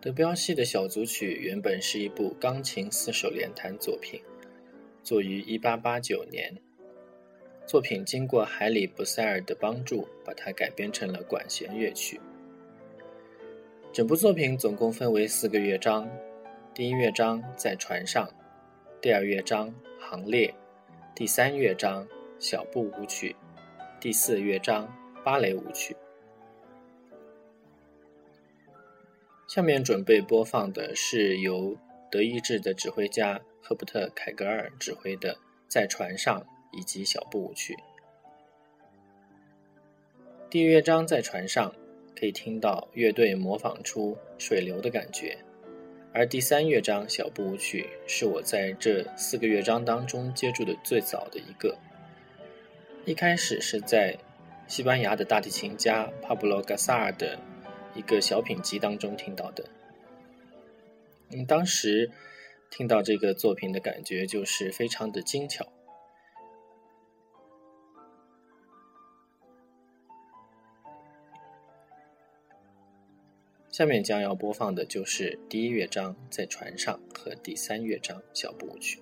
德彪西的小组曲原本是一部钢琴四手联弹作品，作于1889年。作品经过海里布塞尔的帮助，把它改编成了管弦乐曲。整部作品总共分为四个乐章：第一乐章在船上，第二乐章行列，第三乐章小步舞曲，第四乐章芭蕾舞曲。下面准备播放的是由德意志的指挥家赫伯特·凯格尔指挥的《在船上》以及小步舞曲。第一乐章在船上，可以听到乐队模仿出水流的感觉；而第三乐章小步舞曲是我在这四个乐章当中接触的最早的一个。一开始是在西班牙的大提琴家帕布罗·嘎萨尔的。一个小品集当中听到的，嗯，当时听到这个作品的感觉就是非常的精巧。下面将要播放的就是第一乐章在船上和第三乐章小步舞曲。